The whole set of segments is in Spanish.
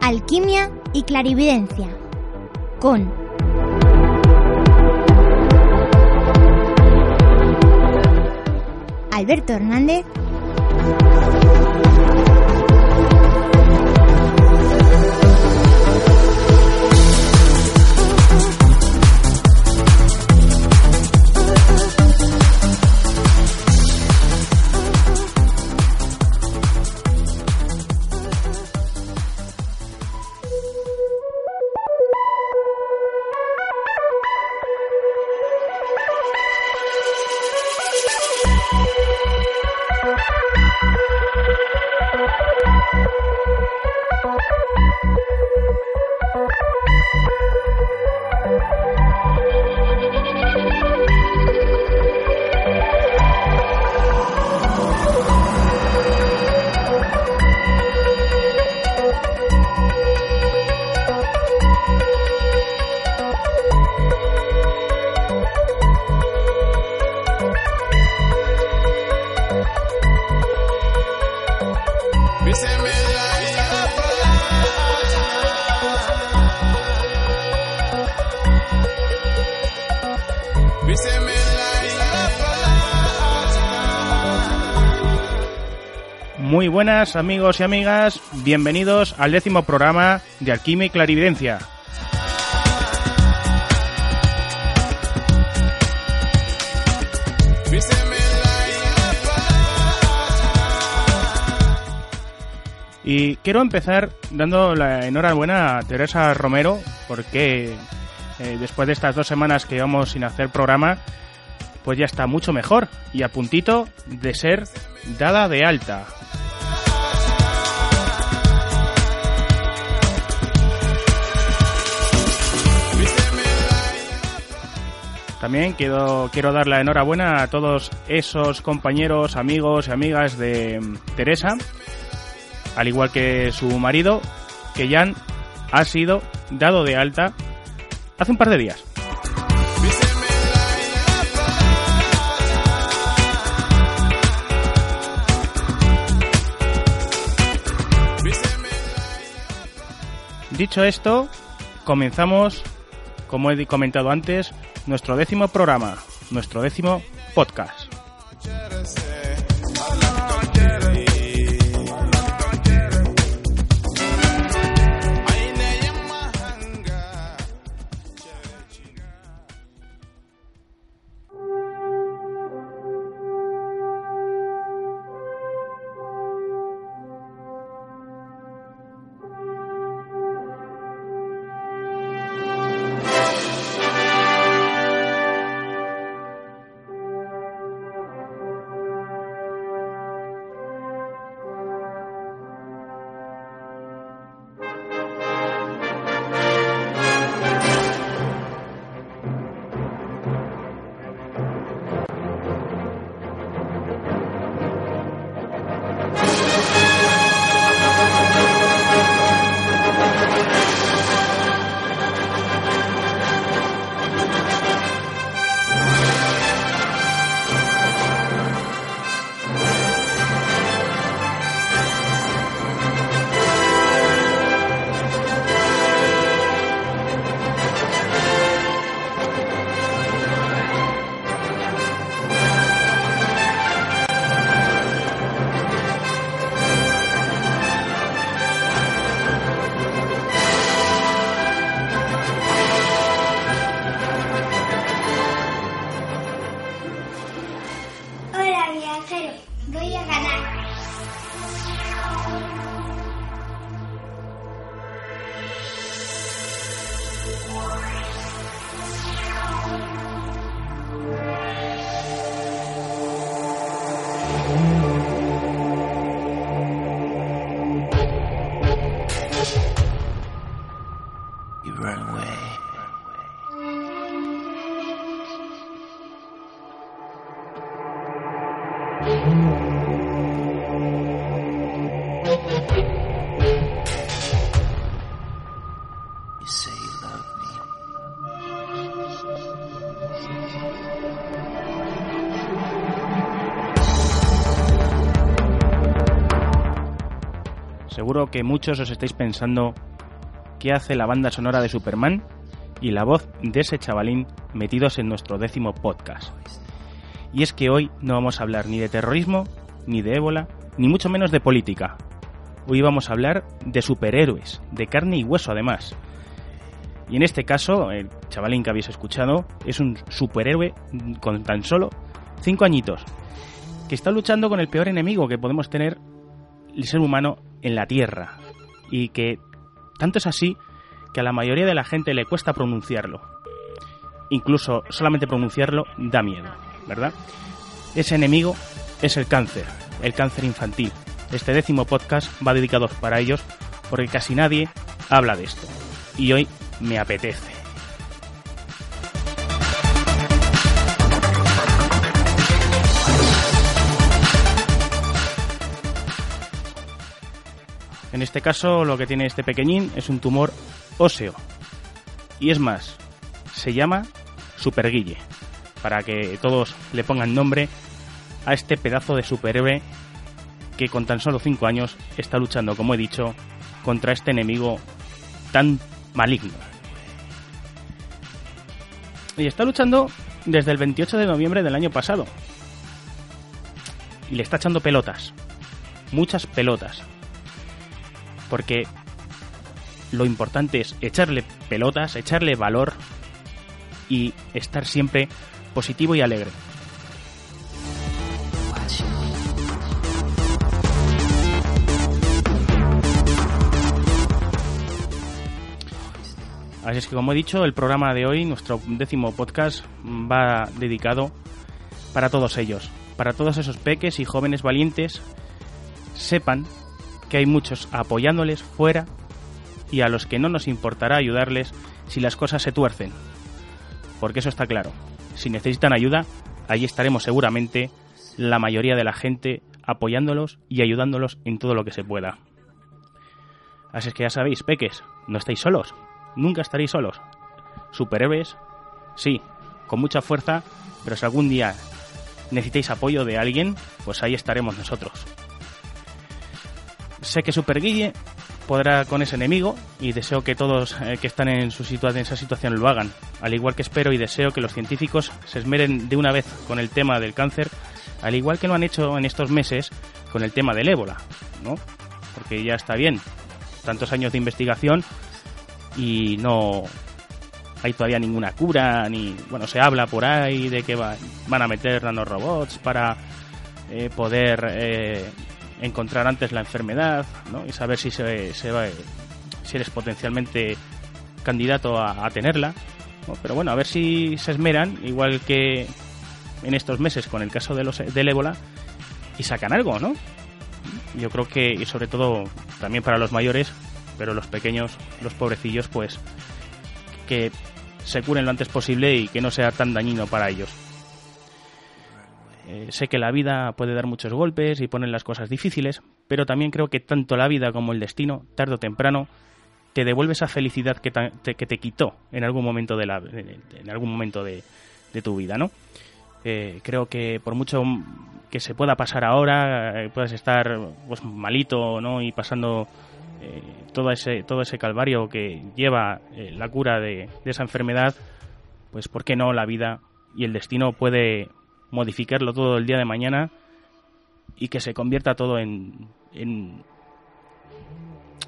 Alquimia y clarividencia con Alberto Hernández buenas amigos y amigas, bienvenidos al décimo programa de Alquimia y Clarividencia. Y quiero empezar dando la enhorabuena a Teresa Romero porque eh, después de estas dos semanas que llevamos sin hacer programa, pues ya está mucho mejor y a puntito de ser dada de alta. También quiero, quiero dar la enhorabuena a todos esos compañeros, amigos y amigas de Teresa, al igual que su marido, que ya ha sido dado de alta hace un par de días. Dicho esto, comenzamos, como he comentado antes, nuestro décimo programa, nuestro décimo podcast. Seguro que muchos os estáis pensando qué hace la banda sonora de Superman y la voz de ese chavalín metidos en nuestro décimo podcast. Y es que hoy no vamos a hablar ni de terrorismo, ni de ébola, ni mucho menos de política. Hoy vamos a hablar de superhéroes, de carne y hueso además. Y en este caso, el chavalín que habéis escuchado es un superhéroe con tan solo 5 añitos, que está luchando con el peor enemigo que podemos tener el ser humano en la Tierra. Y que tanto es así que a la mayoría de la gente le cuesta pronunciarlo. Incluso solamente pronunciarlo da miedo, ¿verdad? Ese enemigo es el cáncer, el cáncer infantil. Este décimo podcast va dedicado para ellos porque casi nadie habla de esto. Y hoy me apetece. En este caso lo que tiene este pequeñín es un tumor óseo. Y es más, se llama Superguille, para que todos le pongan nombre a este pedazo de superhéroe que con tan solo 5 años está luchando, como he dicho, contra este enemigo tan maligno. Y está luchando desde el 28 de noviembre del año pasado. Y le está echando pelotas. Muchas pelotas. Porque lo importante es echarle pelotas, echarle valor y estar siempre positivo y alegre. Así es que como he dicho, el programa de hoy, nuestro décimo podcast, va dedicado para todos ellos, para todos esos peques y jóvenes valientes, sepan que hay muchos apoyándoles fuera y a los que no nos importará ayudarles si las cosas se tuercen. Porque eso está claro. Si necesitan ayuda, allí estaremos seguramente la mayoría de la gente apoyándolos y ayudándolos en todo lo que se pueda. Así es que ya sabéis, peques, no estáis solos. Nunca estaréis solos. Superhéroes, sí, con mucha fuerza, pero si algún día necesitáis apoyo de alguien, pues ahí estaremos nosotros. Sé que Super Guille podrá con ese enemigo y deseo que todos eh, que están en, su en esa situación lo hagan. Al igual que espero y deseo que los científicos se esmeren de una vez con el tema del cáncer, al igual que lo han hecho en estos meses con el tema del ébola, ¿no? Porque ya está bien, tantos años de investigación y no hay todavía ninguna cura, ni, bueno, se habla por ahí de que van a meter nanorobots para eh, poder eh, encontrar antes la enfermedad ¿no? y saber si, se, se va, si eres potencialmente candidato a, tenerla. Pero bueno, a ver si se esmeran, igual que en estos meses con el caso de los, del ébola, y sacan algo, ¿no? Yo creo que, y sobre todo también para los mayores, pero los pequeños, los pobrecillos, pues que se curen lo antes posible y que no sea tan dañino para ellos. Eh, sé que la vida puede dar muchos golpes y poner las cosas difíciles, pero también creo que tanto la vida como el destino, tarde o temprano, te devuelve esa felicidad que te, quitó en algún momento de, la, en algún momento de, tu vida, ¿no? Eh, creo que por mucho que se pueda pasar ahora, eh, puedas estar pues, malito, ¿no? Y pasando todo ese todo ese calvario que lleva la cura de, de esa enfermedad, pues ¿por qué no la vida y el destino puede modificarlo todo el día de mañana y que se convierta todo en, en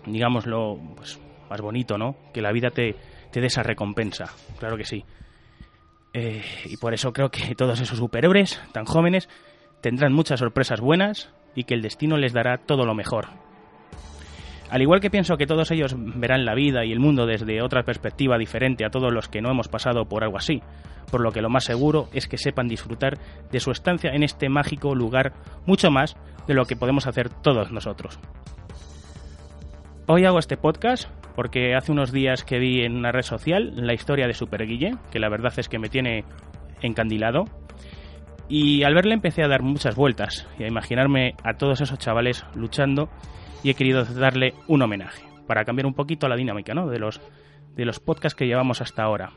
digámoslo, pues, más bonito, ¿no? Que la vida te, te dé esa recompensa, claro que sí. Eh, y por eso creo que todos esos superhéroes tan jóvenes tendrán muchas sorpresas buenas y que el destino les dará todo lo mejor. Al igual que pienso que todos ellos verán la vida y el mundo desde otra perspectiva diferente a todos los que no hemos pasado por algo así, por lo que lo más seguro es que sepan disfrutar de su estancia en este mágico lugar mucho más de lo que podemos hacer todos nosotros. Hoy hago este podcast porque hace unos días que vi en una red social la historia de Super Guille, que la verdad es que me tiene encandilado. Y al verle empecé a dar muchas vueltas y a imaginarme a todos esos chavales luchando y he querido darle un homenaje para cambiar un poquito la dinámica ¿no? de, los, de los podcasts que llevamos hasta ahora.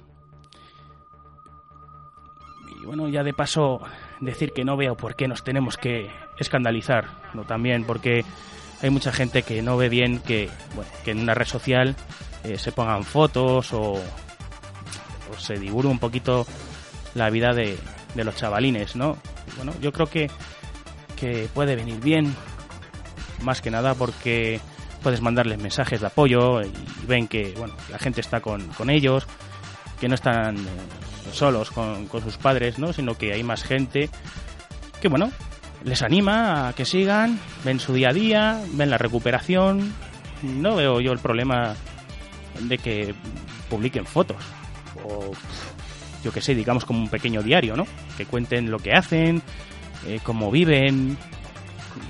Y bueno, ya de paso decir que no veo por qué nos tenemos que escandalizar, ¿no? También porque hay mucha gente que no ve bien que, bueno, que en una red social eh, se pongan fotos o, o se divulgue un poquito la vida de, de los chavalines, ¿no? Bueno, yo creo que, que puede venir bien, más que nada porque puedes mandarles mensajes de apoyo y ven que bueno, la gente está con, con ellos, que no están eh, solos con, con, sus padres, ¿no? sino que hay más gente que bueno, les anima a que sigan, ven su día a día, ven la recuperación. No veo yo el problema de que publiquen fotos o yo que sé, digamos como un pequeño diario, ¿no? Que cuenten lo que hacen, eh, cómo viven,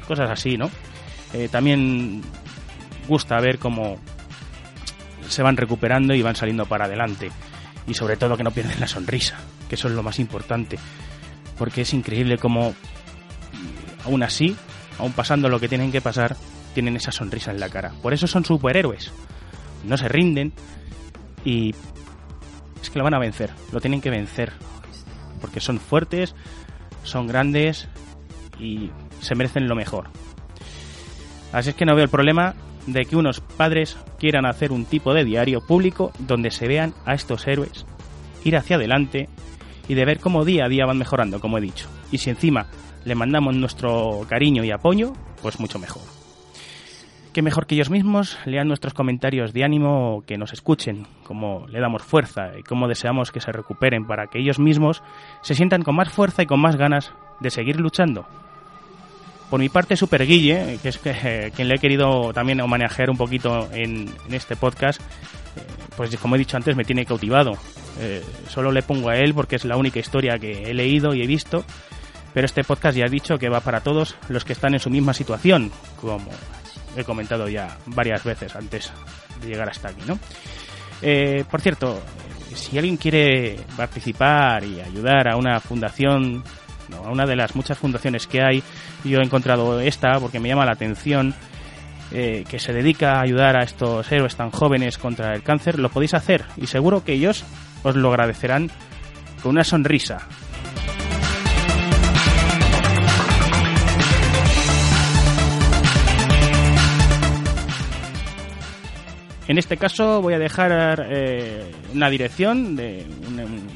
cosas así, ¿no? Eh, también gusta ver cómo se van recuperando y van saliendo para adelante. Y sobre todo que no pierden la sonrisa, que eso es lo más importante. Porque es increíble cómo, aún así, aún pasando lo que tienen que pasar, tienen esa sonrisa en la cara. Por eso son superhéroes. No se rinden y es que lo van a vencer, lo tienen que vencer. Porque son fuertes, son grandes y se merecen lo mejor. Así es que no veo el problema de que unos padres quieran hacer un tipo de diario público donde se vean a estos héroes ir hacia adelante y de ver cómo día a día van mejorando, como he dicho. Y si encima le mandamos nuestro cariño y apoyo, pues mucho mejor. Que mejor que ellos mismos lean nuestros comentarios de ánimo, que nos escuchen, cómo le damos fuerza y cómo deseamos que se recuperen para que ellos mismos se sientan con más fuerza y con más ganas de seguir luchando. Por mi parte, Super Guille, que es eh, quien le he querido también homenajear un poquito en, este podcast, eh, pues como he dicho antes, me tiene cautivado. Eh, solo le pongo a él porque es la única historia que he leído y he visto, pero este podcast ya he dicho que va para todos los que están en su misma situación, como he comentado ya varias veces antes de llegar hasta aquí, ¿no? Eh, por cierto, si alguien quiere participar y ayudar a una fundación, una de las muchas fundaciones que hay, yo he encontrado esta porque me llama la atención, eh, que se dedica a ayudar a estos héroes tan jóvenes contra el cáncer, lo podéis hacer y seguro que ellos os lo agradecerán con una sonrisa, En este caso voy a dejar eh, una dirección de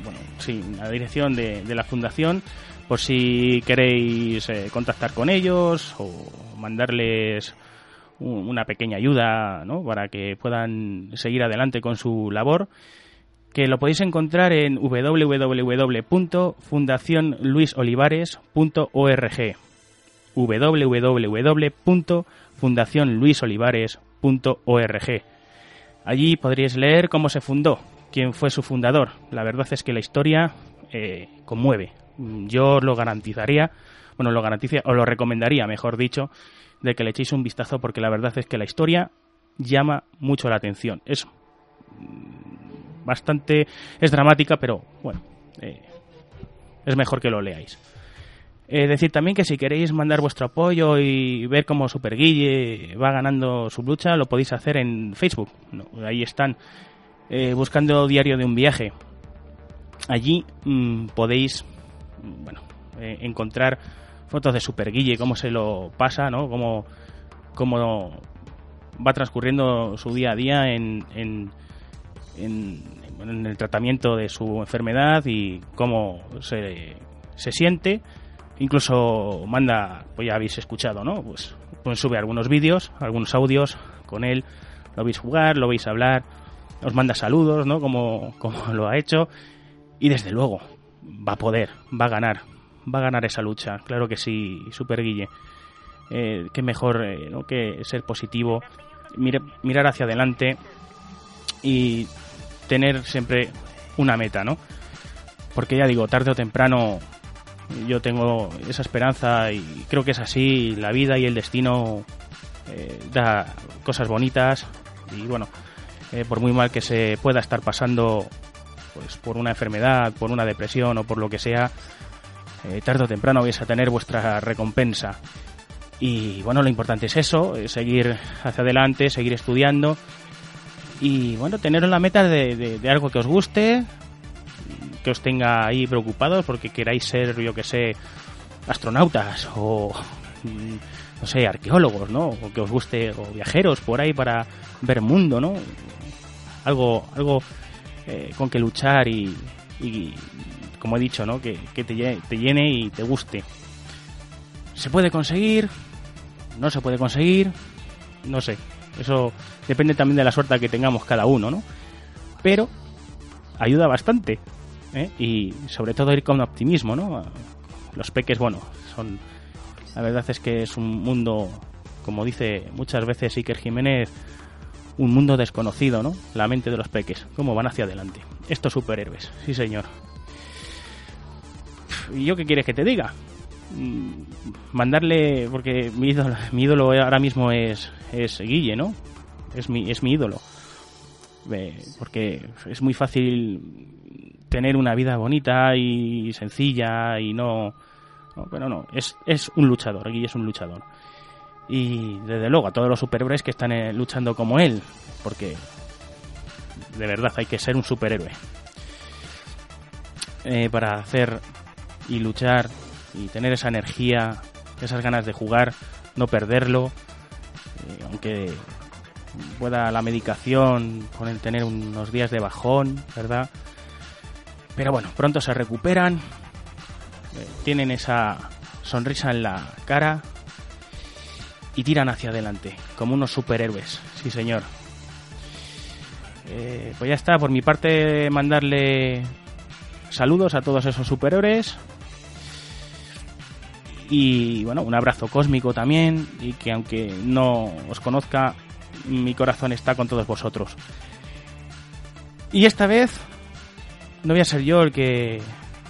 bueno, sí, una dirección de, la fundación por si queréis eh, contactar con ellos o mandarles un, una pequeña ayuda ¿no? para que puedan seguir adelante con su labor que lo podéis encontrar en www.fundacionluisolivares.org www.fundacionluisolivares.org Allí podríais leer cómo se fundó, quién fue su fundador. La verdad es que la historia eh, conmueve. Yo os lo garantizaría, bueno, lo garantizaría, o lo recomendaría, mejor dicho, de que le echéis un vistazo porque la verdad es que la historia llama mucho la atención. Es bastante, es dramática, pero bueno, eh, es mejor que lo leáis. Eh, decir también que si queréis mandar vuestro apoyo y ver cómo Super Guille va ganando su lucha, lo podéis hacer en Facebook. Ahí están, eh, buscando Diario de un Viaje. Allí mmm, podéis bueno, eh, encontrar fotos de Super Guille, cómo se lo pasa, ¿no? cómo, cómo va transcurriendo su día a día en, en, en, el tratamiento de su enfermedad y cómo se, se siente incluso manda, pues ya habéis escuchado, ¿no? Pues, pues sube algunos vídeos, algunos audios con él, lo veis jugar, lo veis hablar, os manda saludos, ¿no? Como, como lo ha hecho, y desde luego va a poder, va a ganar, va a ganar esa lucha, claro que sí, Super Guille. Eh, qué mejor eh, que ser positivo, mirar hacia adelante y tener siempre una meta, ¿no? Porque ya digo, tarde o temprano yo tengo esa esperanza y creo que es así, la vida y el destino eh, da cosas bonitas y bueno, por muy mal que se pueda estar pasando pues por una enfermedad, por una depresión o por lo que sea, eh, tarde o temprano vais a tener vuestra recompensa. Y bueno, lo importante es eso, seguir hacia adelante, seguir estudiando Y bueno, teneros la meta de, de, algo que os guste, que os tenga ahí preocupados porque queráis ser, yo que sé, astronautas o no sé, arqueólogos, ¿no? O que os guste, o viajeros por ahí para ver mundo, ¿no? Algo, algo eh, con que luchar y, como he dicho, ¿no? Que, te, te llene y te guste. ¿Se puede conseguir? ¿No se puede conseguir? No sé. Eso depende también de la suerte que tengamos cada uno, ¿no? Pero ayuda bastante. ¿eh? Y sobre todo ir con optimismo, ¿no? Los peques, bueno, son la verdad es que es un mundo, como dice muchas veces Iker Jiménez, un mundo desconocido, ¿no? La mente de los peques, cómo van hacia adelante. Estos superhéroes, sí señor. ¿Y yo qué quieres que te diga? Mm, mandarle, porque mi ídolo, mi ídolo ahora mismo es, es Guille, ¿no? Es mi, es mi ídolo. Porque es muy fácil tener una vida bonita y sencilla y no pero no, es, es un luchador, Guille es un luchador. Y desde luego a todos los superhéroes que están eh, luchando como él, porque de verdad hay que ser un superhéroe. Eh, para hacer y luchar y tener esa energía, esas ganas de jugar, no perderlo, eh, aunque pueda la medicación con el tener unos días de bajón, ¿verdad? Pero bueno, pronto se recuperan tienen esa sonrisa en la cara y tiran hacia adelante, como unos superhéroes, sí señor. Eh, pues ya está, por mi parte mandarle saludos a todos esos superhéroes y bueno, un abrazo cósmico también y que aunque no os conozca, mi corazón está con todos vosotros. Y esta vez no voy a ser yo el que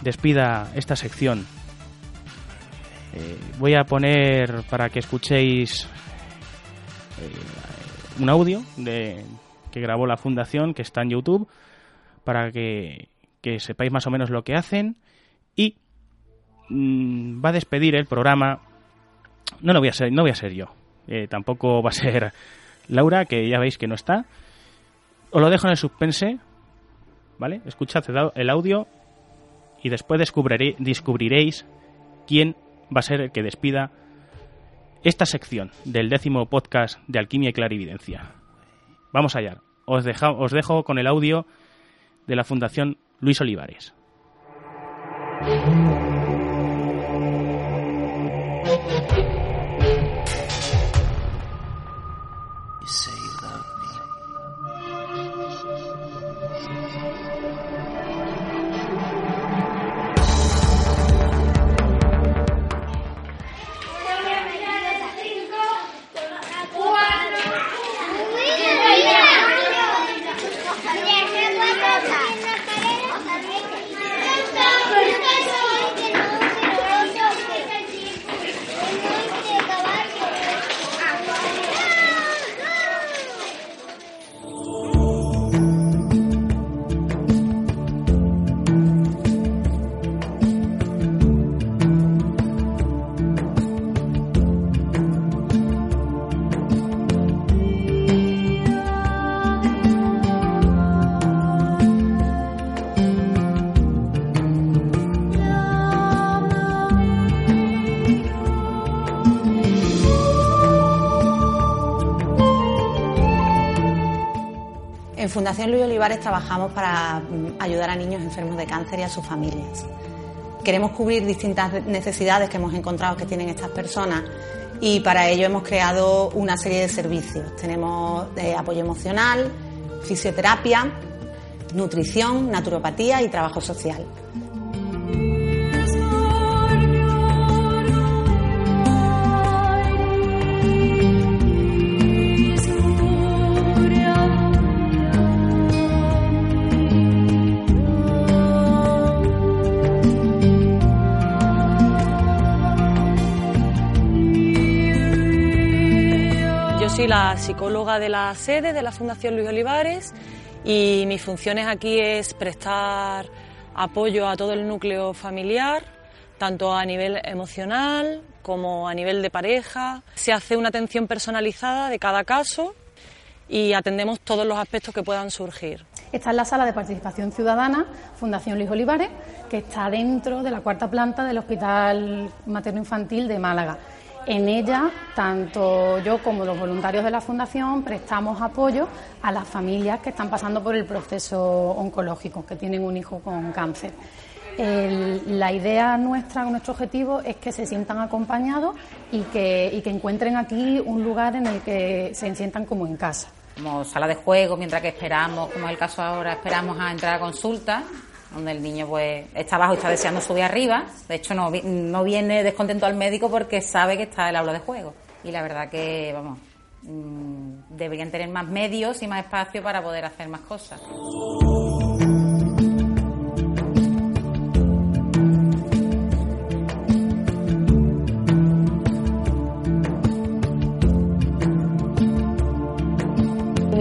despida esta sección. Eh, voy a poner para que escuchéis eh, un audio de, que grabó la fundación que está en YouTube para que, sepáis más o menos lo que hacen. Y mm, va a despedir el programa. No lo voy a ser no voy a ser yo. Eh, tampoco va a ser Laura que ya veis que no está. Os lo dejo en el suspense vale escuchad el audio y después descubriréis quién va a ser el que despida esta sección del décimo podcast de Alquimia y Clarividencia. Vamos allá. Os, os dejo con el audio de la Fundación Luis Olivares. Fundación Luis Olivares trabajamos para mm, ayudar a niños enfermos de cáncer y a sus familias. Queremos cubrir distintas necesidades que hemos encontrado que tienen estas personas y para ello hemos creado una serie de servicios. Tenemos eh, apoyo emocional, fisioterapia, nutrición, naturopatía y trabajo social. La psicóloga de la sede de la Fundación Luis Olivares y mis funciones aquí es prestar apoyo a todo el núcleo familiar, tanto a nivel emocional como a nivel de pareja. Se hace una atención personalizada de cada caso y atendemos todos los aspectos que puedan surgir. Esta es la sala de participación ciudadana Fundación Luis Olivares, que está dentro de la cuarta planta del Hospital Materno Infantil de Málaga. En ella, tanto yo como los voluntarios de la Fundación prestamos apoyo a las familias que están pasando por el proceso oncológico, que tienen un hijo con cáncer. la idea nuestra, nuestro objetivo es que se sientan acompañados y que, y que encuentren aquí un lugar en el que se sientan como en casa como sala de juego, mientras que esperamos, como es el caso ahora, esperamos a entrar a consulta, donde el niño pues está abajo y está deseando subir arriba. De hecho, no, no viene descontento al médico porque sabe que está el aula de juego. Y la verdad que, vamos, mm, deberían tener más medios y más espacio para poder hacer más cosas.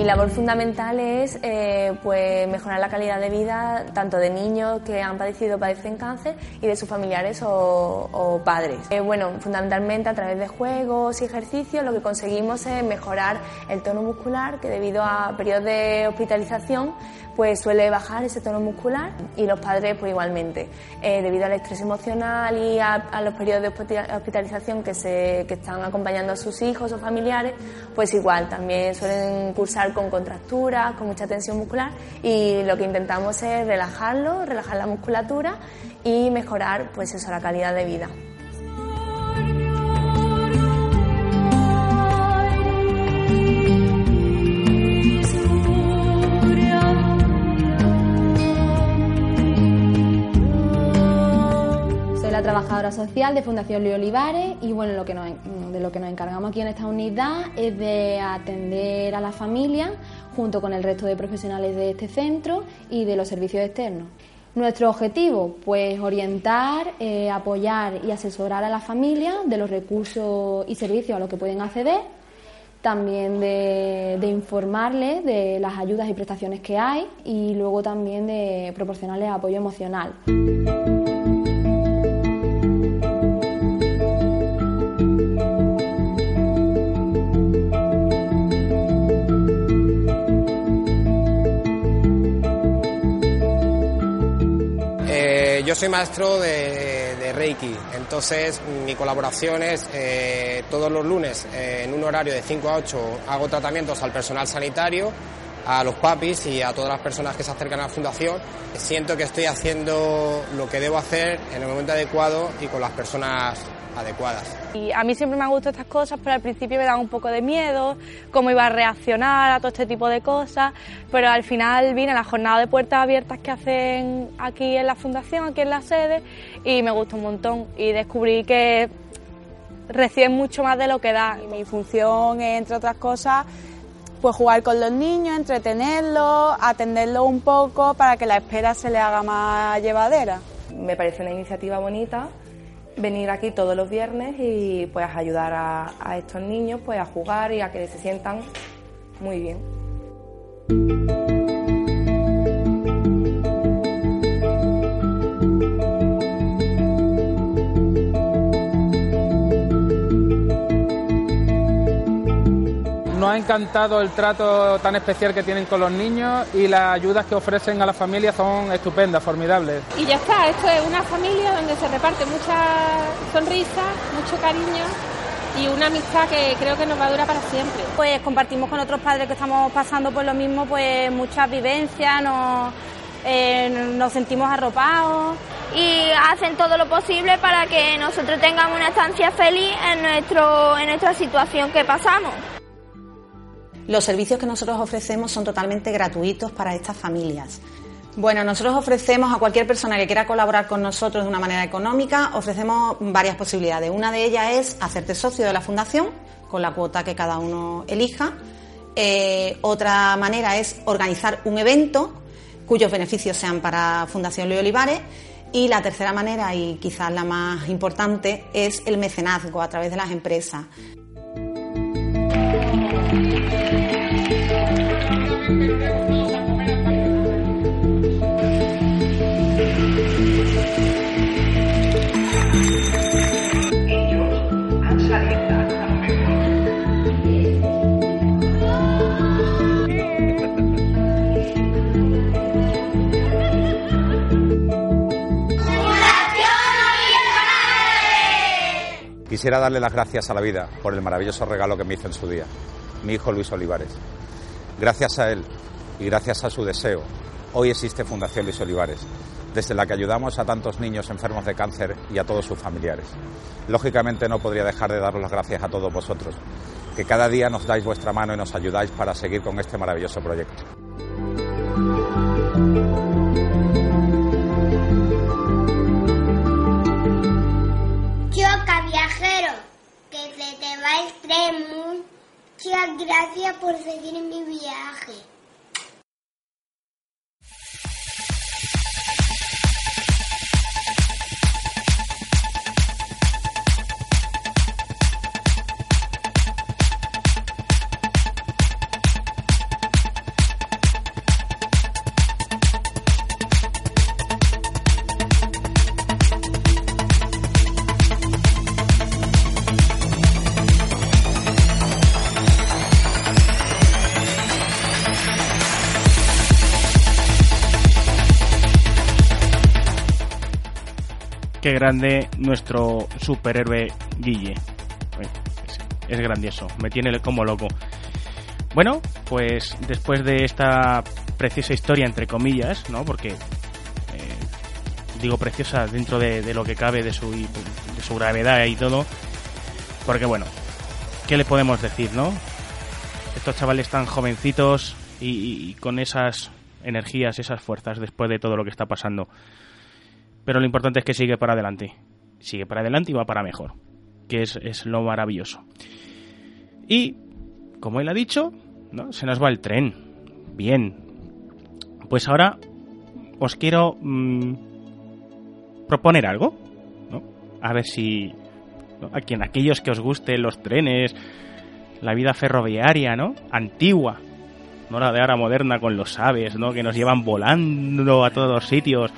Labor fundamental es eh, pues mejorar la calidad de vida tanto de niños que han padecido o padecen cáncer y de sus familiares o, padres. Eh, bueno, fundamentalmente a través de juegos y ejercicios lo que conseguimos es mejorar el tono muscular que debido a periodos de hospitalización pues suele bajar ese tono muscular y los padres pues igualmente. Eh, debido al estrés emocional y a, los periodos de hospitalización que, se, que están acompañando a sus hijos o familiares, pues igual también suelen cursar con contracturas, con mucha tensión muscular y lo que intentamos es relajarlo, relajar la musculatura y mejorar pues eso, la calidad de vida. Social de Fundación Luis Olivares y bueno, de lo que nos encargamos aquí en esta unidad es de atender a la familia junto con el resto de profesionales de este centro y de los servicios externos. Nuestro objetivo, pues orientar, eh, apoyar y asesorar a la familia de los recursos y servicios a los que pueden acceder, también de, de informarles de las ayudas y prestaciones que hay y luego también de proporcionarles apoyo emocional. Yo soy maestro de, Reiki, entonces mi colaboración es eh, todos los lunes eh, en un horario de 5 a 8 hago tratamientos al personal sanitario, a los papis y a todas las personas que se acercan a la fundación. Siento que estoy haciendo lo que debo hacer en el momento adecuado y con las personas adecuadas. Y a mí siempre me han gustado estas cosas, pero al principio me daban un poco de miedo, cómo iba a reaccionar a todo este tipo de cosas, pero al final vine a la jornada de puertas abiertas que hacen aquí en la fundación, aquí en la sede, y me gustó un montón y descubrí que reciben mucho más de lo que da. mi función es, entre otras cosas, pues jugar con los niños, entretenerlos, atenderlos un poco para que la espera se le haga más llevadera. Me parece una iniciativa bonita venir aquí todos los viernes y pues ayudar a, a estos niños pues a jugar y a que se sientan muy bien. Nos ha encantado el trato tan especial que tienen con los niños y las ayudas que ofrecen a las familias son estupendas, formidables. Y ya está, esto es una familia donde se reparte mucha sonrisa, mucho cariño y una amistad que creo que nos va a durar para siempre. Pues compartimos con otros padres que estamos pasando por lo mismo, pues muchas vivencias, nos, eh, nos sentimos arropados. Y hacen todo lo posible para que nosotros tengamos una estancia feliz en, nuestro, en nuestra situación que pasamos. Los servicios que nosotros ofrecemos son totalmente gratuitos para estas familias. Bueno, nosotros ofrecemos a cualquier persona que quiera colaborar con nosotros de una manera económica, ofrecemos varias posibilidades. Una de ellas es hacerte socio de la fundación con la cuota que cada uno elija. Eh, otra manera es organizar un evento cuyos beneficios sean para Fundación Luis Olivares. Y la tercera manera, y quizás la más importante, es el mecenazgo a través de las empresas. Quisiera darle las gracias a la vida por el maravilloso regalo que me hizo en su día, mi hijo Luis Olivares. Gracias a él y gracias a su deseo, hoy existe Fundación Luis Olivares, desde la que ayudamos a tantos niños enfermos de cáncer y a todos sus familiares. Lógicamente no podría dejar de daros las gracias a todos vosotros, que cada día nos dais vuestra mano y nos ayudáis para seguir con este maravilloso proyecto. Choca, viajero, que se te va el tren. Muchas gracias por seguir mi viaje. Qué grande nuestro superhéroe Guille. Es, grandioso, me tiene como loco. Bueno, pues después de esta preciosa historia, entre comillas, ¿no? Porque eh, digo preciosa dentro de, lo que cabe de su, de su gravedad y todo. Porque bueno, ¿qué le podemos decir, no? Estos chavales tan jovencitos y con esas energías, esas fuerzas después de todo lo que está pasando. Pero lo importante es que sigue para adelante. Sigue para adelante y va para mejor. Que es, es lo maravilloso. Y, como él ha dicho, ¿no? se nos va el tren. Bien. Pues ahora os quiero mmm, proponer algo. ¿no? A ver si a quien aquellos que os gusten los trenes, la vida ferroviaria, ¿no? Antigua, no la de ahora moderna con los aves, ¿no? Que nos llevan volando a todos los sitios,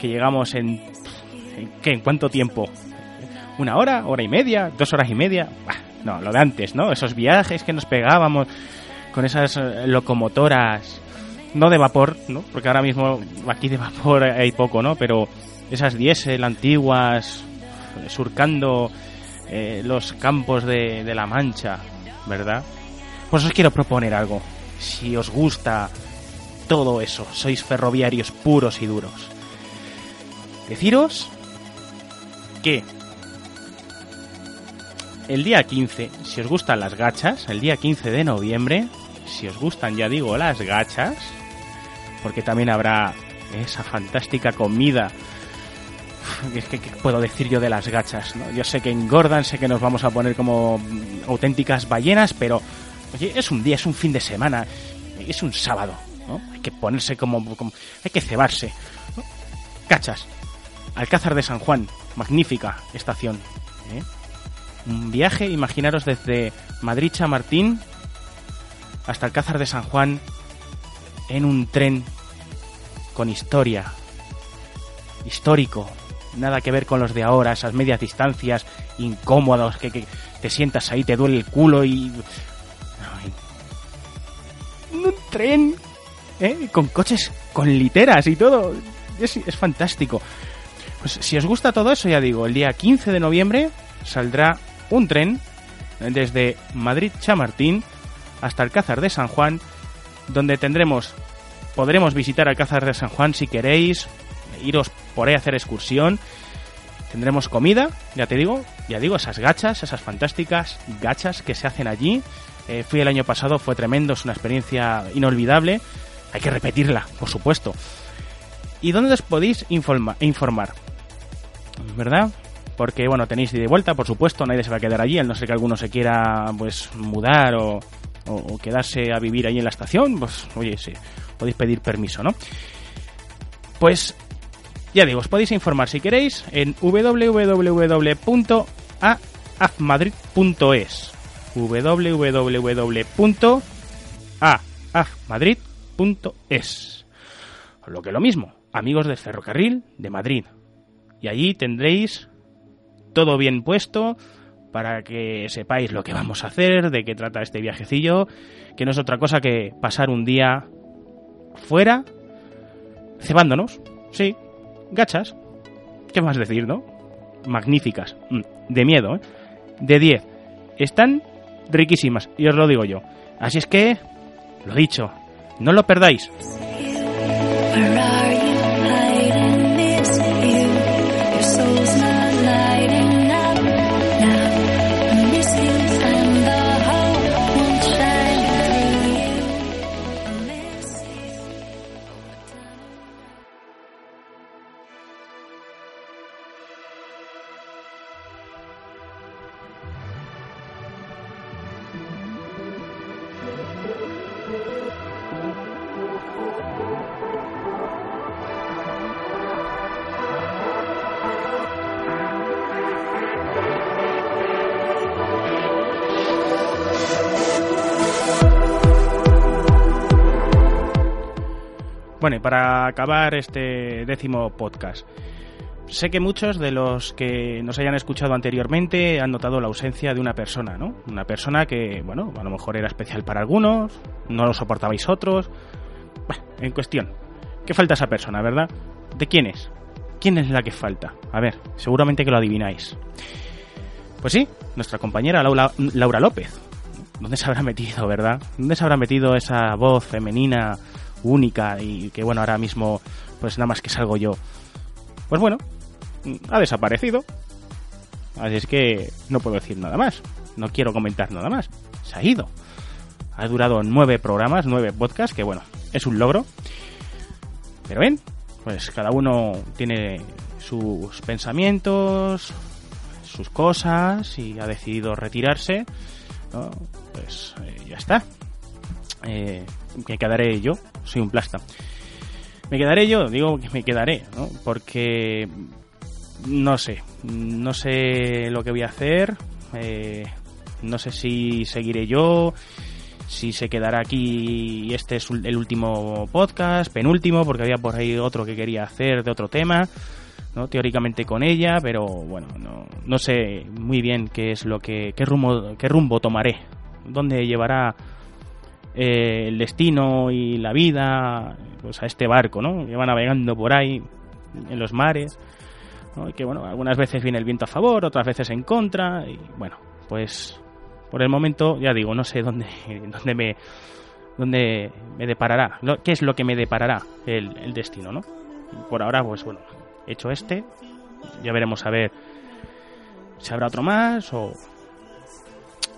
que llegamos en ¿en qué? ¿En cuánto tiempo? ¿Una hora? ¿Hora y media? ¿Dos horas y media? No, lo de antes, ¿no? Esos viajes que nos pegábamos con esas locomotoras, no de vapor, ¿no? Porque ahora mismo aquí de vapor hay poco, ¿no? Pero esas diésel antiguas, surcando eh, los campos de, de la Mancha, ¿verdad? Pues os quiero proponer algo. Si os gusta todo eso, sois ferroviarios puros y duros. Deciros que el día 15, si os gustan las gachas, el día 15 de noviembre, si os gustan, ya digo, las gachas, porque también habrá esa fantástica comida. ¿Qué, puedo decir yo de las gachas? ¿no? Yo sé que engordan, sé que nos vamos a poner como auténticas ballenas, pero oye, es un día, es un fin de semana, es un sábado, ¿no? Hay que ponerse como, como hay que cebarse. Gachas, Alcázar de San Juan, magnífica estación. ¿eh? Un viaje, imaginaros desde Madrid Chamartín hasta Alcázar de San Juan en un tren con historia, histórico, nada que ver con los de ahora, esas medias distancias incómodos, que, que te sientas ahí, te duele el culo y... Ay. Un tren, ¿eh? Con coches, con literas y todo. Es fantástico. Pues si os gusta todo eso, ya digo, el día 15 de noviembre saldrá un tren desde Madrid Chamartín hasta Alcázar de San Juan, donde tendremos, podremos visitar Alcázar de San Juan si queréis, iros por ahí a hacer excursión. Tendremos comida, ya te digo, ya digo, esas gachas, esas fantásticas gachas que se hacen allí. Eh, fui el año pasado, fue tremendo, es una experiencia inolvidable. Hay que repetirla, por supuesto. ¿Y dónde os podéis informa informar? ¿Verdad? Porque, bueno, tenéis y vuelta, por supuesto, nadie se va a quedar allí, a no ser que alguno se quiera, pues, mudar o quedarse a vivir ahí en la estación, pues, oye, sí, podéis pedir permiso, ¿no? Pues, ya digo, os podéis informar si queréis en www.aafmadrid.es www.aafmadrid.es Lo que lo mismo, amigos del ferrocarril de Madrid. Y allí tendréis todo bien puesto para que sepáis lo que vamos a hacer, de qué trata este viajecillo, que no es otra cosa que pasar un día fuera, cebándonos, sí, gachas, ¿qué más decir, no? Magníficas, de miedo, ¿eh? de 10. Están riquísimas, y os lo digo yo. Así es que, lo dicho, no lo perdáis. Para acabar este décimo podcast, sé que muchos de los que nos hayan escuchado anteriormente han notado la ausencia de una persona, ¿no? Una persona que, bueno, a lo mejor era especial para algunos, no lo soportabais otros. En cuestión, ¿qué falta esa persona, verdad? ¿De quién es? ¿Quién es la que falta? A ver, seguramente que lo adivináis. Pues sí, nuestra compañera Laura López. ¿Dónde se habrá metido, verdad? ¿Dónde se habrá metido esa voz femenina única y que bueno, ahora mismo pues nada más que salgo yo. Pues bueno, ha desaparecido. Así es que no puedo decir nada más. No quiero comentar nada más. Se ha ido. Ha durado nueve programas, nueve podcasts, que bueno, es un logro. Pero ven, pues cada uno tiene sus pensamientos, sus cosas y ha decidido retirarse. Pues eh, ya está. Eh, me quedaré yo, soy un plasta. Me quedaré yo, digo que me quedaré, ¿no? Porque no sé, no sé lo que voy a hacer, eh, no sé si seguiré yo, si se quedará aquí y este es el último podcast, penúltimo, porque había por ahí otro que quería hacer de otro tema, ¿no? teóricamente con ella, pero bueno, no, no sé muy bien qué es lo que, qué rumbo, qué rumbo tomaré, dónde llevará eh, el destino y la vida pues a este barco, ¿no? Que va navegando por ahí en los mares, Y que bueno, algunas veces viene el viento a favor, otras veces en contra y bueno, pues por el momento ya digo, no sé dónde dónde me dónde me deparará, qué es lo que me deparará el, destino, ¿no? Por ahora pues bueno, he hecho este, ya veremos a ver si habrá otro más o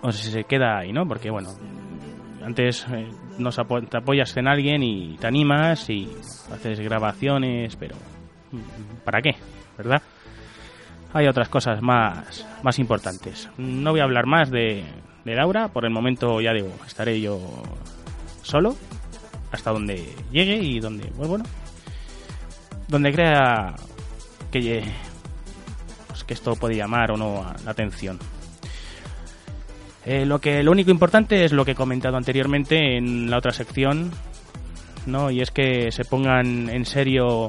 o si se queda ahí, ¿no? Porque bueno, antes eh, nos te apoyas en alguien y te animas y haces grabaciones, pero mm, ¿para qué? ¿Verdad? Hay otras cosas más, más importantes. No voy a hablar más de, Laura, por el momento ya digo, estaré yo solo hasta donde llegue y donde, pues bueno, donde crea pues que esto puede llamar o no la atención. Eh, lo que lo único importante es lo que he comentado anteriormente en la otra sección, ¿no? Y es que se pongan en serio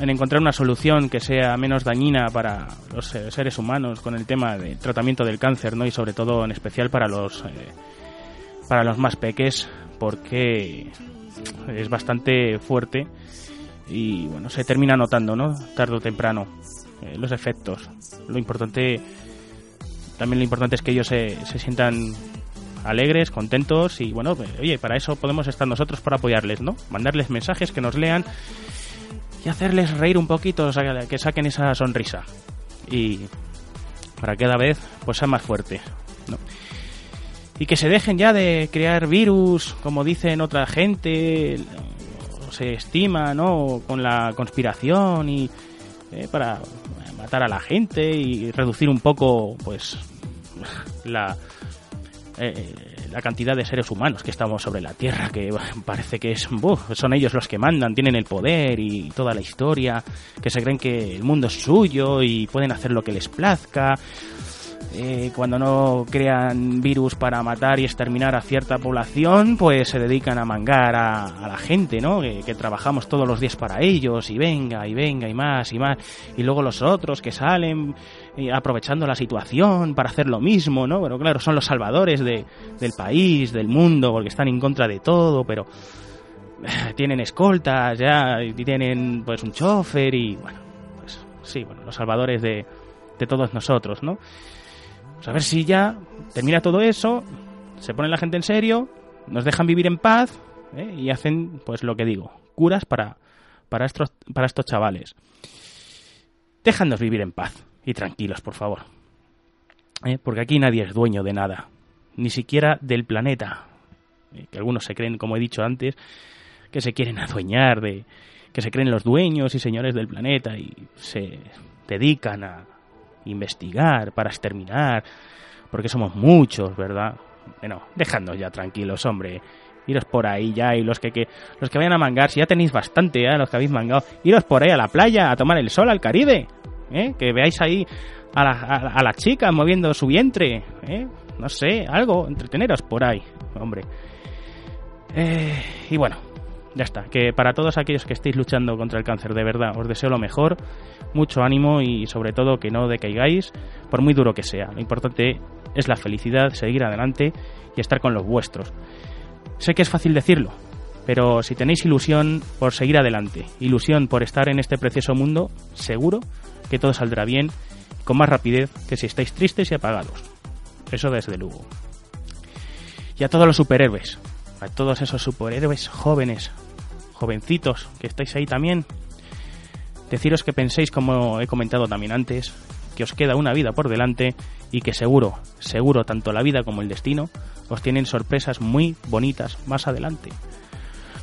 en encontrar una solución que sea menos dañina para los seres humanos con el tema del tratamiento del cáncer, ¿no? Y sobre todo en especial para los eh, para los más peques porque es bastante fuerte y bueno, se termina notando, ¿no? Tarde o temprano eh, los efectos. Lo importante también lo importante es que ellos se, sientan alegres, contentos y bueno, oye, para eso podemos estar nosotros para apoyarles, ¿no? Mandarles mensajes que nos lean y hacerles reír un poquito, o sea, que saquen esa sonrisa y para que cada vez pues sea más fuerte, ¿no? Y que se dejen ya de crear virus, como dicen otra gente, se estima, ¿no? Con la conspiración y eh, para matar a la gente y reducir un poco, pues, la, eh, la cantidad de seres humanos que estamos sobre la Tierra, que parece que es, son ellos los que mandan, tienen el poder y toda la historia, que se creen que el mundo es suyo y pueden hacer lo que les plazca. Eh, cuando no crean virus para matar y exterminar a cierta población, pues se dedican a mangar a, la gente, ¿no? Que, trabajamos todos los días para ellos y venga y venga y más y más. Y luego los otros que salen eh, aprovechando la situación para hacer lo mismo, ¿no? Pero claro, son los salvadores de, del país, del mundo, porque están en contra de todo, pero eh, tienen escoltas ya y tienen pues un chofer y bueno, pues sí, bueno, los salvadores de, de todos nosotros, ¿no? Pues a ver si ya termina todo eso, se pone la gente en serio, nos dejan vivir en paz ¿eh? y hacen, pues lo que digo, curas para, para, estos, para estos chavales. Déjanos vivir en paz y tranquilos, por favor. ¿Eh? Porque aquí nadie es dueño de nada, ni siquiera del planeta. ¿eh? Que algunos se creen, como he dicho antes, que se quieren adueñar de, que se creen los dueños y señores del planeta y se dedican a investigar para exterminar, porque somos muchos, ¿verdad? Bueno, dejadnos ya tranquilos, hombre. Iros por ahí ya y los que, que los que vayan a mangar, si ya tenéis bastante, ¿eh? los que habéis mangado, iros por ahí a la playa a tomar el sol al Caribe, ¿eh? que veáis ahí a, la, a, las chicas moviendo su vientre, ¿eh? no sé, algo, entreteneros por ahí, hombre. Eh, y bueno, ya está, que para todos aquellos que estéis luchando contra el cáncer, de verdad, os deseo lo mejor, mucho ánimo y sobre todo que no decaigáis, por muy duro que sea. Lo importante es la felicidad, seguir adelante y estar con los vuestros. Sé que es fácil decirlo, pero si tenéis ilusión por seguir adelante, ilusión por estar en este precioso mundo, seguro que todo saldrá bien con más rapidez que si estáis tristes y apagados. Eso desde luego. Y a todos los superhéroes, a todos esos superhéroes jóvenes, jovencitos que estáis ahí también, deciros que penséis, como he comentado también antes, que os queda una vida por delante y que seguro, seguro, tanto la vida como el destino os tienen sorpresas muy bonitas más adelante.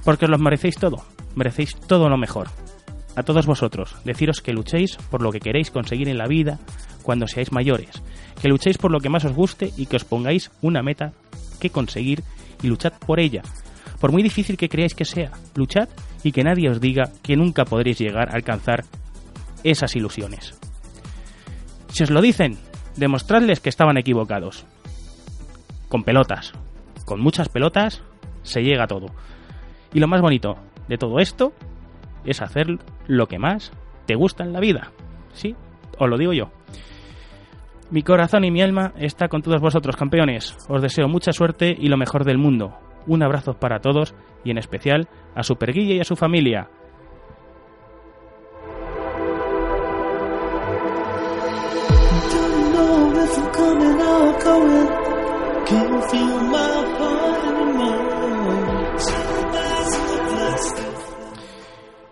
Porque os los merecéis todo, merecéis todo lo mejor. A todos vosotros, deciros que luchéis por lo que queréis conseguir en la vida cuando seáis mayores, que luchéis por lo que más os guste y que os pongáis una meta que conseguir y luchad por ella. Por muy difícil que creáis que sea, luchad y que nadie os diga que nunca podréis llegar a alcanzar esas ilusiones. Si os lo dicen, demostradles que estaban equivocados. Con pelotas. Con muchas pelotas se llega a todo. Y lo más bonito de todo esto es hacer lo que más te gusta en la vida. ¿Sí? Os lo digo yo. Mi corazón y mi alma está con todos vosotros, campeones. Os deseo mucha suerte y lo mejor del mundo. Un abrazo para todos y en especial a Superguille y a su familia.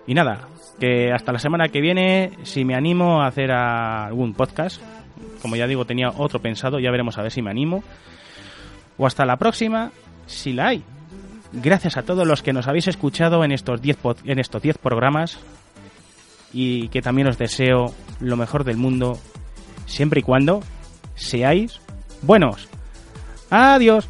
Y nada, que hasta la semana que viene, si me animo a hacer algún podcast, como ya digo, tenía otro pensado, ya veremos a ver si me animo. O hasta la próxima, si la hay. Gracias a todos los que nos habéis escuchado en estos 10 en estos 10 programas y que también os deseo lo mejor del mundo siempre y cuando seáis buenos. Adiós.